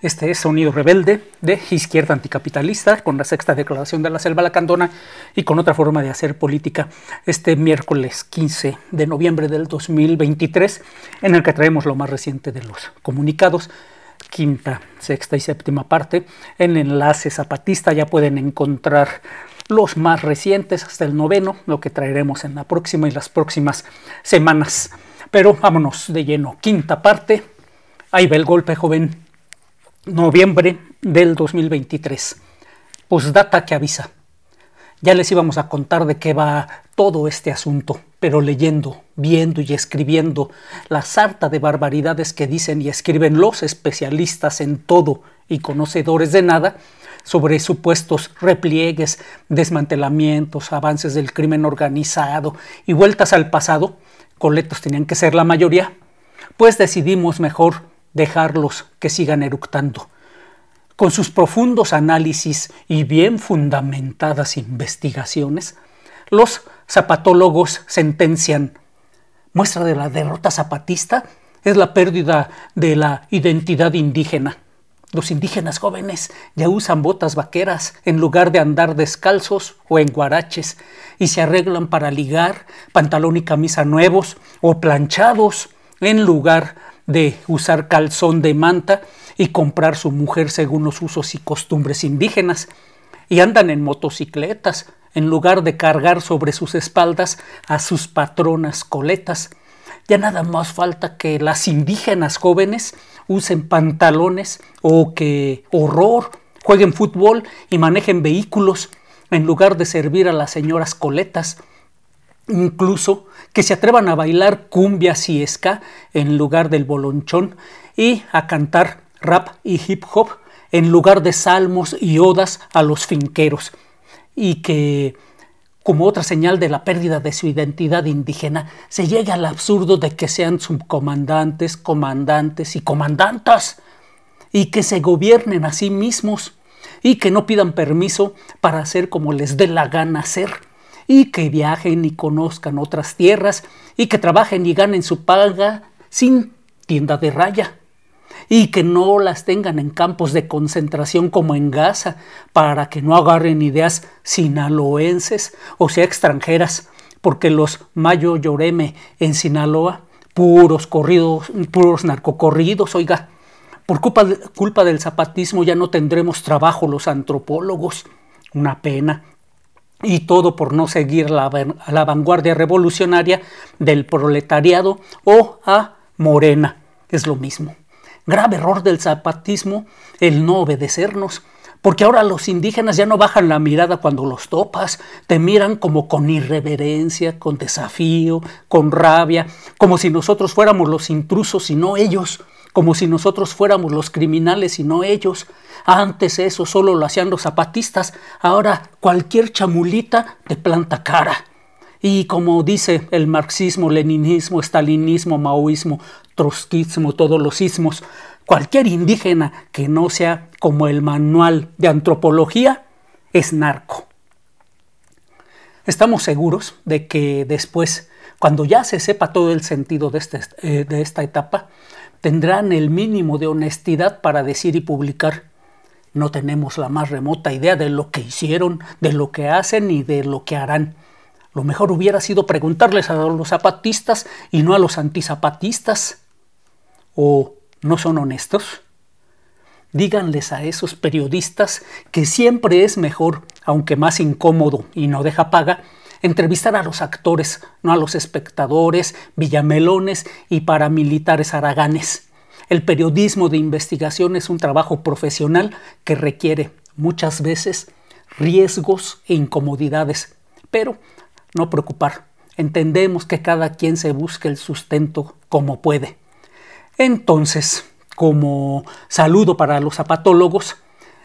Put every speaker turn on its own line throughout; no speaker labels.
Este es Sonido Rebelde de Izquierda Anticapitalista, con la sexta declaración de la Selva Lacandona y con otra forma de hacer política este miércoles 15 de noviembre del 2023, en el que traemos lo más reciente de los comunicados, quinta, sexta y séptima parte. En Enlace Zapatista ya pueden encontrar los más recientes hasta el noveno, lo que traeremos en la próxima y las próximas semanas. Pero vámonos de lleno, quinta parte. Ahí va el golpe, joven noviembre del 2023. Postdata que avisa. Ya les íbamos a contar de qué va todo este asunto, pero leyendo, viendo y escribiendo la sarta de barbaridades que dicen y escriben los especialistas en todo y conocedores de nada sobre supuestos repliegues, desmantelamientos, avances del crimen organizado y vueltas al pasado, coletos tenían que ser la mayoría, pues decidimos mejor dejarlos que sigan eructando. Con sus profundos análisis y bien fundamentadas investigaciones, los zapatólogos sentencian muestra de la derrota zapatista es la pérdida de la identidad indígena. Los indígenas jóvenes ya usan botas vaqueras en lugar de andar descalzos o en guaraches y se arreglan para ligar pantalón y camisa nuevos o planchados en lugar de usar calzón de manta y comprar su mujer según los usos y costumbres indígenas, y andan en motocicletas en lugar de cargar sobre sus espaldas a sus patronas coletas. Ya nada más falta que las indígenas jóvenes usen pantalones o que horror jueguen fútbol y manejen vehículos en lugar de servir a las señoras coletas incluso que se atrevan a bailar cumbias y ska en lugar del bolonchón y a cantar rap y hip hop en lugar de salmos y odas a los finqueros. Y que como otra señal de la pérdida de su identidad indígena, se llegue al absurdo de que sean subcomandantes, comandantes y comandantas, y que se gobiernen a sí mismos, y que no pidan permiso para hacer como les dé la gana hacer y que viajen y conozcan otras tierras y que trabajen y ganen su paga sin tienda de raya y que no las tengan en campos de concentración como en Gaza para que no agarren ideas sinaloenses o sea extranjeras porque los Mayo Lloreme en Sinaloa puros corridos, puros narcocorridos, oiga, por culpa, culpa del zapatismo ya no tendremos trabajo los antropólogos. Una pena, y todo por no seguir la, la, vanguardia revolucionaria del proletariado o a Morena. Es lo mismo. Grave error del zapatismo el no obedecernos, porque ahora los indígenas ya no bajan la mirada cuando los topas, te miran como con irreverencia, con desafío, con rabia, como si nosotros fuéramos los intrusos y no ellos como si nosotros fuéramos los criminales y no ellos. Antes eso solo lo hacían los zapatistas, ahora cualquier chamulita te planta cara. Y como dice el marxismo, leninismo, estalinismo, maoísmo, trotskismo, todos los ismos, cualquier indígena que no sea como el manual de antropología es narco. Estamos seguros de que después, cuando ya se sepa todo el sentido de, este, eh, de esta etapa, tendrán el mínimo de honestidad para decir y publicar. No tenemos la más remota idea de lo que hicieron, de lo que hacen y de lo que harán. Lo mejor hubiera sido preguntarles a los zapatistas y no a los antizapatistas. ¿O no son honestos? Díganles a esos periodistas que siempre es mejor, aunque más incómodo y no deja paga, entrevistar a los actores, no a los espectadores, villamelones y paramilitares haraganes. El periodismo de investigación es un trabajo profesional que requiere muchas veces riesgos e incomodidades, pero no preocupar. Entendemos que cada quien se busque el sustento como puede. Entonces, como saludo para los zapatólogos,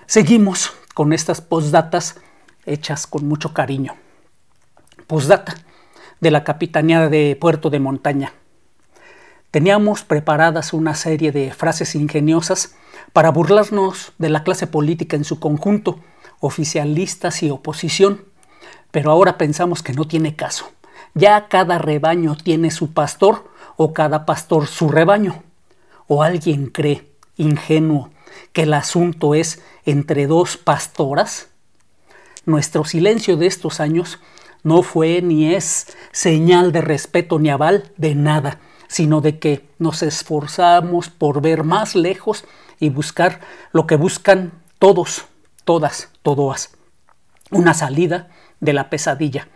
seguimos con estas postdatas hechas con mucho cariño. De la Capitanía de Puerto de Montaña. Teníamos preparadas una serie de frases ingeniosas para burlarnos de la clase política en su conjunto, oficialistas y oposición, pero ahora pensamos que no tiene caso. Ya cada rebaño tiene su pastor o cada pastor su rebaño. ¿O alguien cree, ingenuo, que el asunto es entre dos pastoras? Nuestro silencio de estos años no fue ni es señal de respeto ni aval de nada, sino de que nos esforzamos por ver más lejos y buscar lo que buscan todos, todas, todoas, una salida de la pesadilla.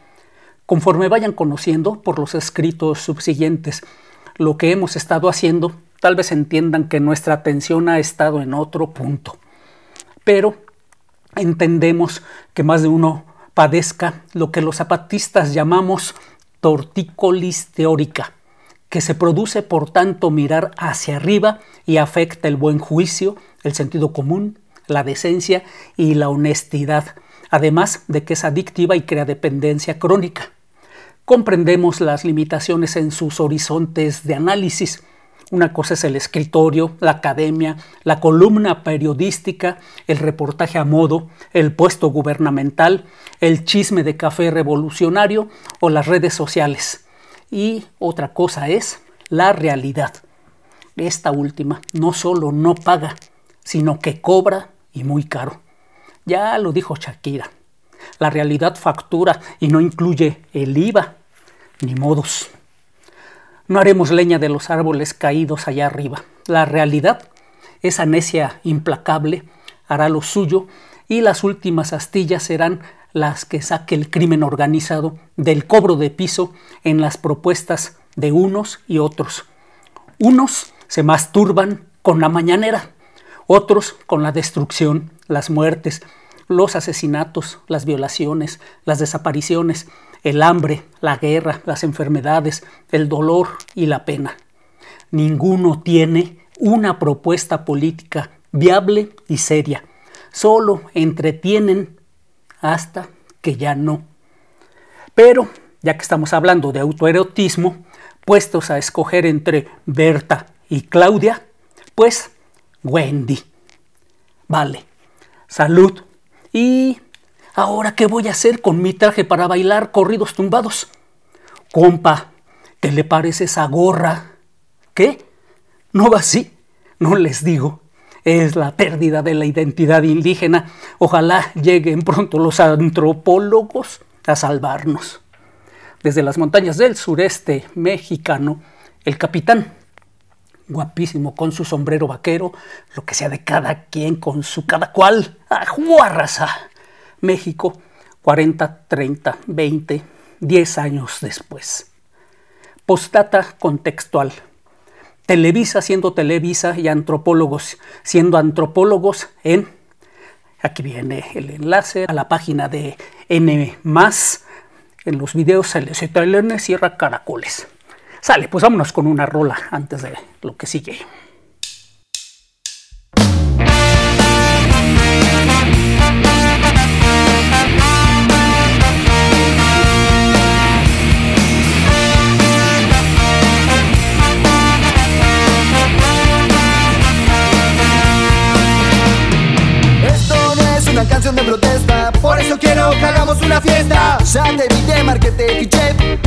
Conforme vayan conociendo por los escritos subsiguientes lo que hemos estado haciendo, tal vez entiendan que nuestra atención ha estado en otro punto. Pero entendemos que más de uno padezca lo que los zapatistas llamamos tortícolis teórica, que se produce por tanto mirar hacia arriba y afecta el buen juicio, el sentido común, la decencia y la honestidad, además de que es adictiva y crea dependencia crónica comprendemos las limitaciones en sus horizontes de análisis. Una cosa es el escritorio, la academia, la columna periodística, el reportaje a modo, el puesto gubernamental, el chisme de café revolucionario o las redes sociales. Y otra cosa es la realidad. Esta última no solo no paga, sino que cobra y muy caro. Ya lo dijo Shakira. La realidad factura y no incluye el IVA, ni modos. No haremos leña de los árboles caídos allá arriba. La realidad, esa necia implacable, hará lo suyo y las últimas astillas serán las que saque el crimen organizado del cobro de piso en las propuestas de unos y otros. Unos se masturban con la mañanera, otros con la destrucción, las muertes, los asesinatos, las violaciones, las desapariciones, el hambre, la guerra, las enfermedades, el dolor y la pena. Ninguno tiene una propuesta política viable y seria. Solo entretienen hasta que ya no. Pero, ya que estamos hablando de autoerotismo, puestos a escoger entre Berta y Claudia, pues Wendy. Vale. Salud y ¿Ahora qué voy a hacer con mi traje para bailar corridos tumbados? Compa, ¿qué le parece esa gorra? ¿Qué? ¿No va así? No les digo. Es la pérdida de la identidad indígena. Ojalá lleguen pronto los antropólogos a salvarnos. Desde las montañas del sureste mexicano, el capitán, guapísimo con su sombrero vaquero, lo que sea de cada quien con su cada cual, ¡ajuarraza! México 40, 30, 20, 10 años después. Postdata contextual. Televisa siendo Televisa y antropólogos siendo antropólogos en, aquí viene el enlace a la página de N en los videos LZLN Sierra Caracoles. Sale, pues vámonos con una rola antes de lo que sigue.
Ya te vi, te marqué,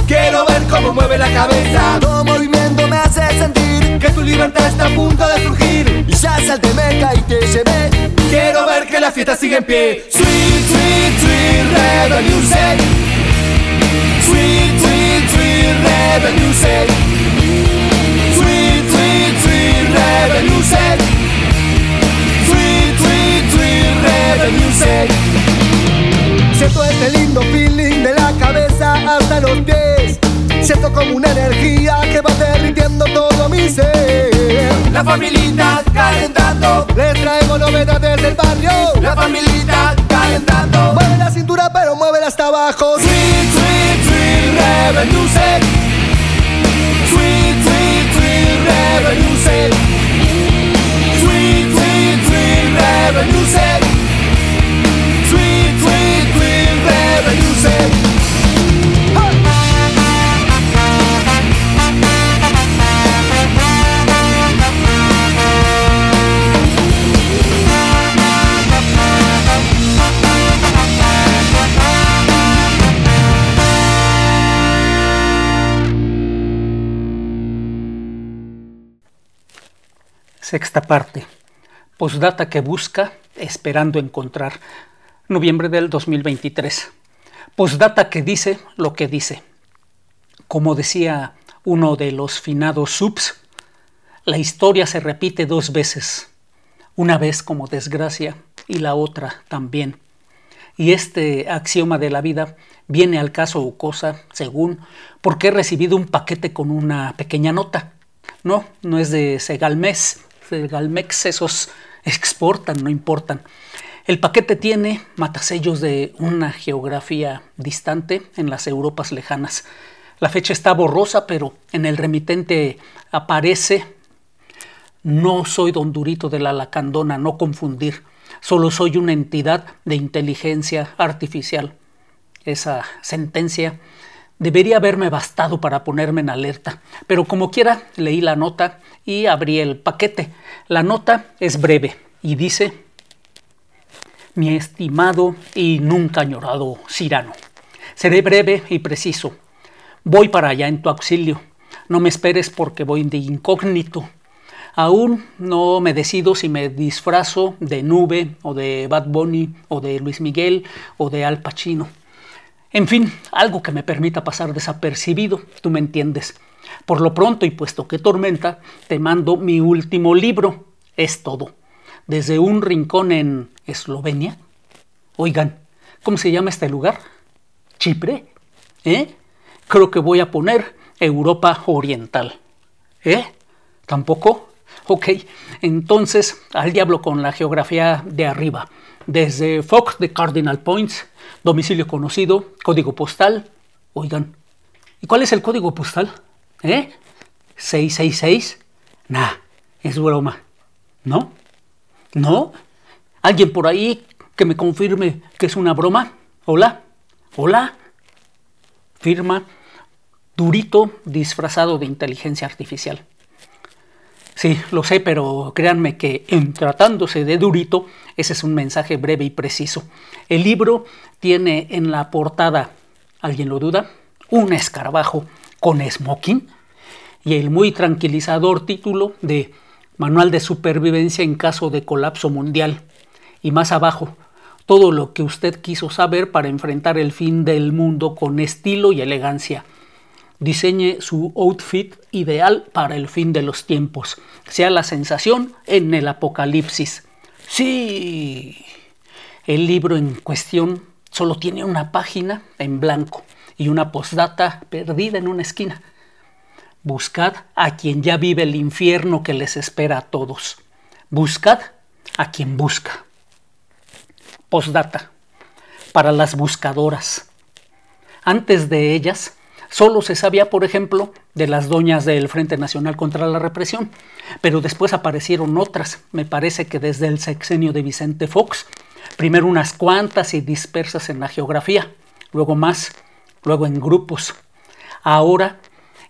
Quiero ver cómo mueve la cabeza. Todo movimiento me hace sentir Que tu libertad está a punto de surgir. Y ya salté, me caí, te llevé. Quiero ver que la fiesta sigue en pie. Sweet, sweet, sweet rebel music Sweet, sweet, sweet rebel music Sweet, sweet, sweet rebel music Siento este lindo feeling como una energía que va derritiendo todo mi ser. La familia calentando. Les traemos novedades del barrio. La familia calentando. Mueve la cintura pero muévela hasta abajo. Sweet, sweet, sweet
Sexta parte. Postdata que busca, esperando encontrar. Noviembre del 2023. Postdata que dice lo que dice. Como decía uno de los finados subs, la historia se repite dos veces. Una vez como desgracia y la otra también. Y este axioma de la vida viene al caso o cosa, según, porque he recibido un paquete con una pequeña nota. No, no es de Segalmex, Segalmex esos exportan, no importan. El paquete tiene matasellos de una geografía distante en las Europas lejanas. La fecha está borrosa, pero en el remitente aparece no soy don Durito de la Lacandona, no confundir. Solo soy una entidad de inteligencia artificial. Esa sentencia debería haberme bastado para ponerme en alerta, pero como quiera leí la nota y abrí el paquete. La nota es breve y dice, mi estimado y nunca añorado Cirano, seré breve y preciso. Voy para allá en tu auxilio. No me esperes porque voy de incógnito. Aún no me decido si me disfrazo de Nube o de Bad Bunny o de Luis Miguel o de Al Pacino. En fin, algo que me permita pasar desapercibido, tú me entiendes. Por lo pronto, y puesto que tormenta, te mando mi último libro. Es todo. Desde un rincón en Eslovenia. Oigan, ¿cómo se llama este lugar? ¿Chipre? ¿Eh? Creo que voy a poner Europa Oriental. ¿Eh? ¿Tampoco? Ok, entonces al diablo con la geografía de arriba. Desde Fox de Cardinal Points, domicilio conocido, código postal. Oigan, ¿y cuál es el código postal? ¿Eh? ¿666? Nah, es broma. ¿No? ¿No? ¿Alguien por ahí que me confirme que es una broma? ¿Hola? ¿Hola? Firma Durito disfrazado de inteligencia artificial. Sí, lo sé, pero créanme que en tratándose de Durito, ese es un mensaje breve y preciso. El libro tiene en la portada, ¿alguien lo duda? Un escarabajo con smoking y el muy tranquilizador título de Manual de Supervivencia en caso de colapso mundial. Y más abajo, todo lo que usted quiso saber para enfrentar el fin del mundo con estilo y elegancia diseñe su outfit ideal para el fin de los tiempos, sea la sensación en el apocalipsis. Sí, el libro en cuestión solo tiene una página en blanco y una postdata perdida en una esquina. Buscad a quien ya vive el infierno que les espera a todos. Buscad a quien busca. Postdata. Para las buscadoras. Antes de ellas, Solo se sabía, por ejemplo, de las doñas del Frente Nacional contra la Represión, pero después aparecieron otras, me parece que desde el sexenio de Vicente Fox, primero unas cuantas y dispersas en la geografía, luego más, luego en grupos. Ahora,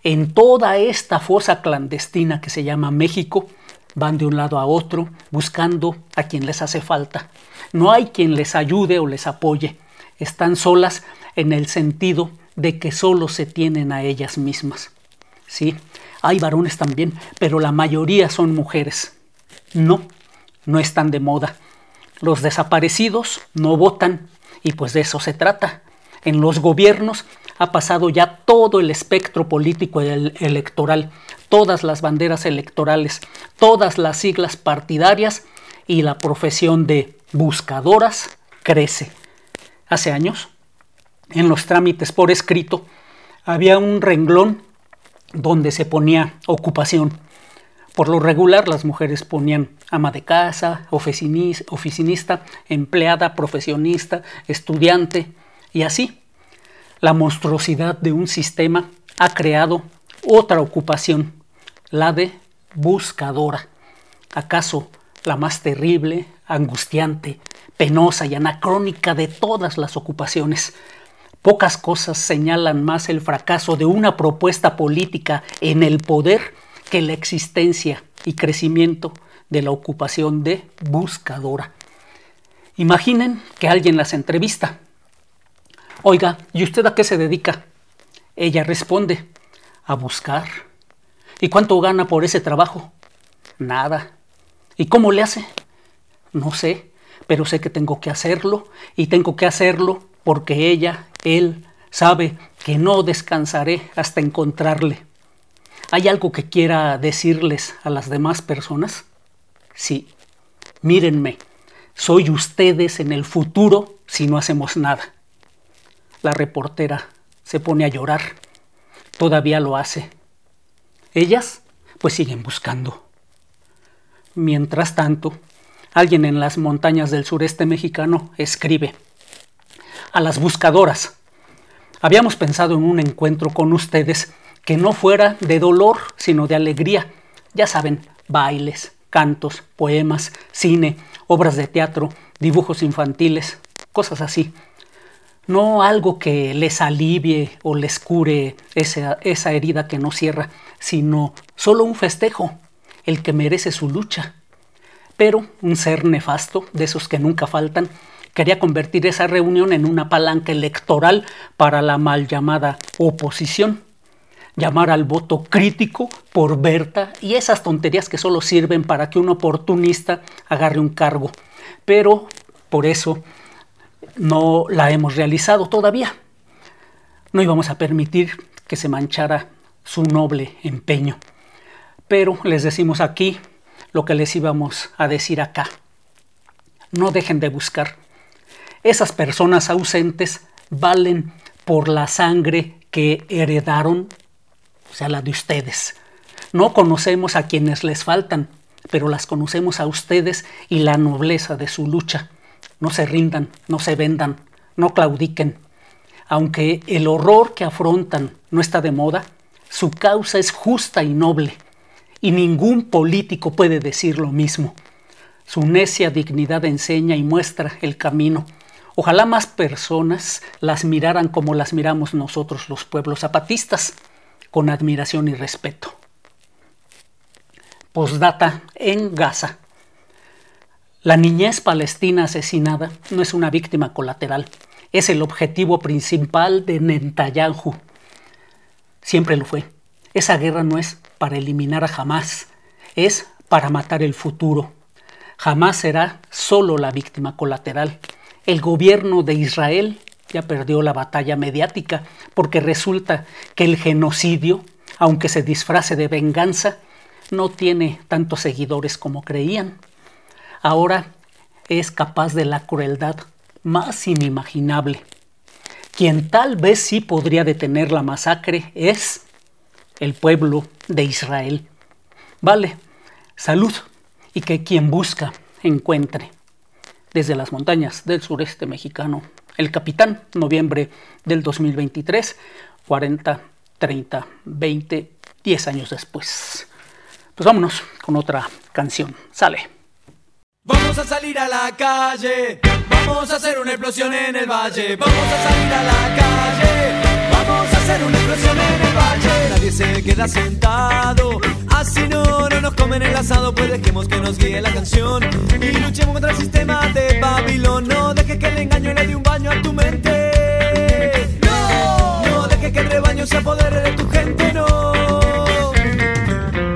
en toda esta fosa clandestina que se llama México, van de un lado a otro buscando a quien les hace falta. No hay quien les ayude o les apoye. Están solas en el sentido de que solo se tienen a ellas mismas. Sí, hay varones también, pero la mayoría son mujeres. No, no están de moda. Los desaparecidos no votan y pues de eso se trata. En los gobiernos ha pasado ya todo el espectro político electoral, todas las banderas electorales, todas las siglas partidarias y la profesión de buscadoras crece. Hace años en los trámites por escrito, había un renglón donde se ponía ocupación. Por lo regular las mujeres ponían ama de casa, oficinista, empleada, profesionista, estudiante y así. La monstruosidad de un sistema ha creado otra ocupación, la de buscadora. ¿Acaso la más terrible, angustiante, penosa y anacrónica de todas las ocupaciones? Pocas cosas señalan más el fracaso de una propuesta política en el poder que la existencia y crecimiento de la ocupación de buscadora. Imaginen que alguien las entrevista. Oiga, ¿y usted a qué se dedica? Ella responde, a buscar. ¿Y cuánto gana por ese trabajo? Nada. ¿Y cómo le hace? No sé, pero sé que tengo que hacerlo y tengo que hacerlo porque ella, él, sabe que no descansaré hasta encontrarle. ¿Hay algo que quiera decirles a las demás personas? Sí, mírenme, soy ustedes en el futuro si no hacemos nada. La reportera se pone a llorar. Todavía lo hace. Ellas, pues siguen buscando. Mientras tanto, alguien en las montañas del sureste mexicano escribe. A las buscadoras. Habíamos pensado en un encuentro con ustedes que no fuera de dolor, sino de alegría. Ya saben, bailes, cantos, poemas, cine, obras de teatro, dibujos infantiles, cosas así. No algo que les alivie o les cure esa, herida que no cierra, sino solo un festejo, el que merece su lucha. Pero un ser nefasto, de esos que nunca faltan, quería convertir esa reunión en una palanca electoral para la mal llamada oposición. Llamar al voto crítico por Berta y esas tonterías que solo sirven para que un oportunista agarre un cargo. Pero por eso no la hemos realizado todavía. No íbamos a permitir que se manchara su noble empeño. Pero les decimos aquí lo que les íbamos a decir acá. No dejen de buscar. Esas personas ausentes valen por la sangre que heredaron, o sea, la de ustedes. No conocemos a quienes les faltan, pero las conocemos a ustedes y la nobleza de su lucha. No se rindan, no se vendan, no claudiquen. Aunque el horror que afrontan no está de moda, su causa es justa y noble, y ningún político puede decir lo mismo. Su necia dignidad enseña y muestra el camino. Ojalá más personas las miraran como las miramos nosotros los pueblos zapatistas, con admiración y respeto. Postdata en Gaza. La niñez palestina asesinada no es una víctima colateral, es el objetivo principal de Netanyahu, Siempre lo fue. Esa guerra no es para eliminar a Hamas, es para matar el futuro. Jamás será solo la víctima colateral. El gobierno de Israel ya perdió la batalla mediática porque resulta que el genocidio, aunque se disfrace de venganza, no tiene tantos seguidores como creían. Ahora es capaz de la crueldad más inimaginable. Quien tal vez sí podría detener la masacre es el pueblo de Israel. Vale, salud y que quien busca encuentre. Desde las montañas del sureste mexicano, el capitán, noviembre del 2023, 40, 30, 20, 10 años después. Pues vámonos con otra canción. Sale.
Vamos a salir a la calle Vamos a hacer una explosión en el valle. Vamos a salir a la calle. Vamos a hacer una explosión en el valle. Nadie se queda sentado. Así no, no nos comen el asado. Pues dejemos que nos guíe la canción. Y luchemos contra el sistema de Babilón. No dejes que el engaño le dé un baño a tu mente. No, no dejes que el rebaño se apodere de tu gente. No.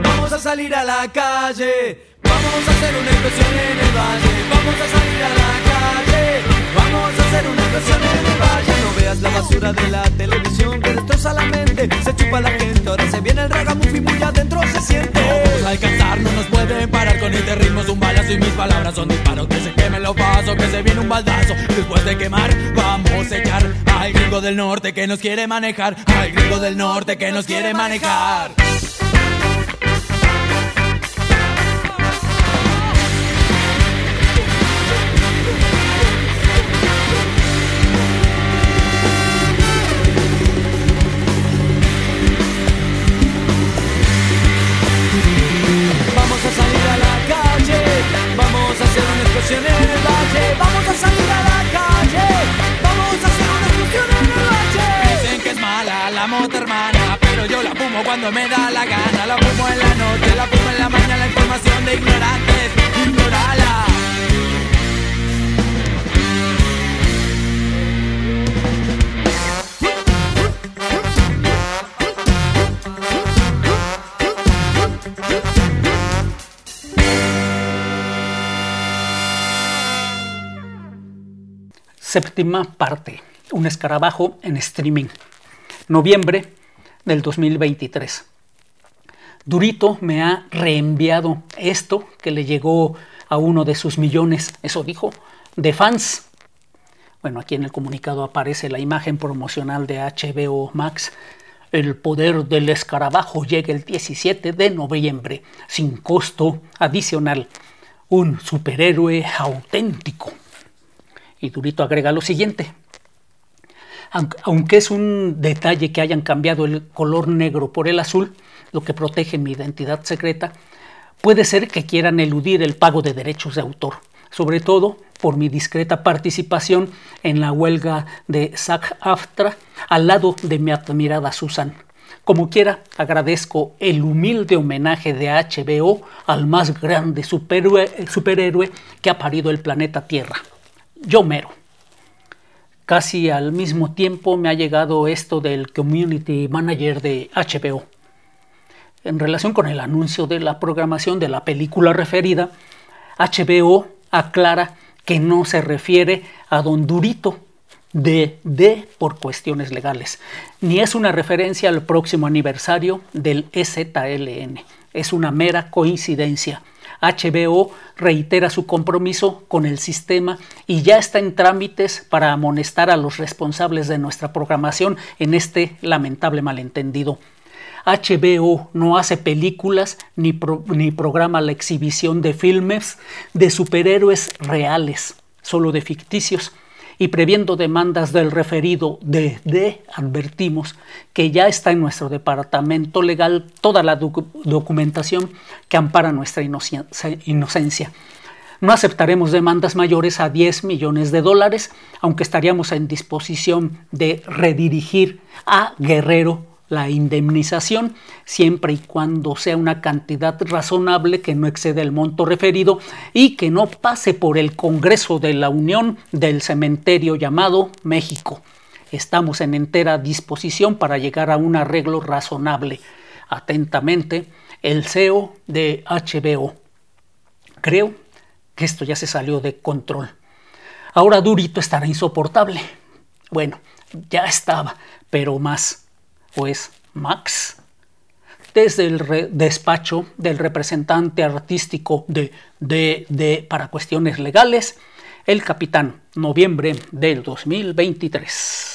Vamos a salir a la calle. Vamos a hacer una explosión en el valle. Vamos a salir a la calle. Vamos a hacer una explosión en el valle. No veas la basura de la televisión la mente. Se chupa la gente. Ahora se viene el ragamuffin muy adentro se siente. Vamos a alcanzar, no nos pueden parar con este ritmo. Es un balazo y mis palabras son disparos. Que se queme lo paso, que se viene un baldazo. Después de quemar, vamos a echar al gringo del norte que nos quiere manejar. Al gringo del norte que nos quiere manejar.
cuando me da la gana. La fumo en la noche, la fumo en la mañana, la información de ignorantes, ignorala.
Séptima parte, un escarabajo en streaming. Noviembre del 2023. Durito me ha reenviado esto que le llegó a uno de sus millones, eso dijo, de fans. Bueno, aquí en el comunicado aparece la imagen promocional de HBO Max. El poder del escarabajo llega el 17 de noviembre, sin costo adicional. Un superhéroe auténtico. Y Durito agrega lo siguiente. Aunque es un detalle que hayan cambiado el color negro por el azul, lo que protege mi identidad secreta, puede ser que quieran eludir el pago de derechos de autor, sobre todo por mi discreta participación en la huelga de SAG-AFTRA al lado de mi admirada Susan. Como quiera, agradezco el humilde homenaje de HBO al más grande superhéroe, que ha parido el planeta Tierra. Yo. Casi al mismo tiempo me ha llegado esto del Community Manager de HBO. En relación con el anuncio de la programación de la película referida, HBO aclara que no se refiere a Don Durito de D por cuestiones legales, ni es una referencia al próximo aniversario del EZLN. Es una mera coincidencia. HBO reitera su compromiso con el sistema y ya está en trámites para amonestar a los responsables de nuestra programación en este lamentable malentendido. HBO no hace películas ni, ni programa la exhibición de filmes de superhéroes reales, solo de ficticios y previendo demandas del referido de advertimos que ya está en nuestro departamento legal toda la documentación que ampara nuestra inocencia. No aceptaremos demandas mayores a 10 millones de dólares, aunque estaríamos en disposición de redirigir a Guerrero la indemnización siempre y cuando sea una cantidad razonable que no excede el monto referido y que no pase por el Congreso de la Unión del cementerio llamado México. Estamos en entera disposición para llegar a un arreglo razonable. Atentamente, el CEO de HBO. Creo que esto ya se salió de control. Ahora Durito estará insoportable. Bueno, ya estaba, pero más pues Max. Desde el despacho del representante artístico de, para cuestiones legales, el capitán, noviembre del 2023.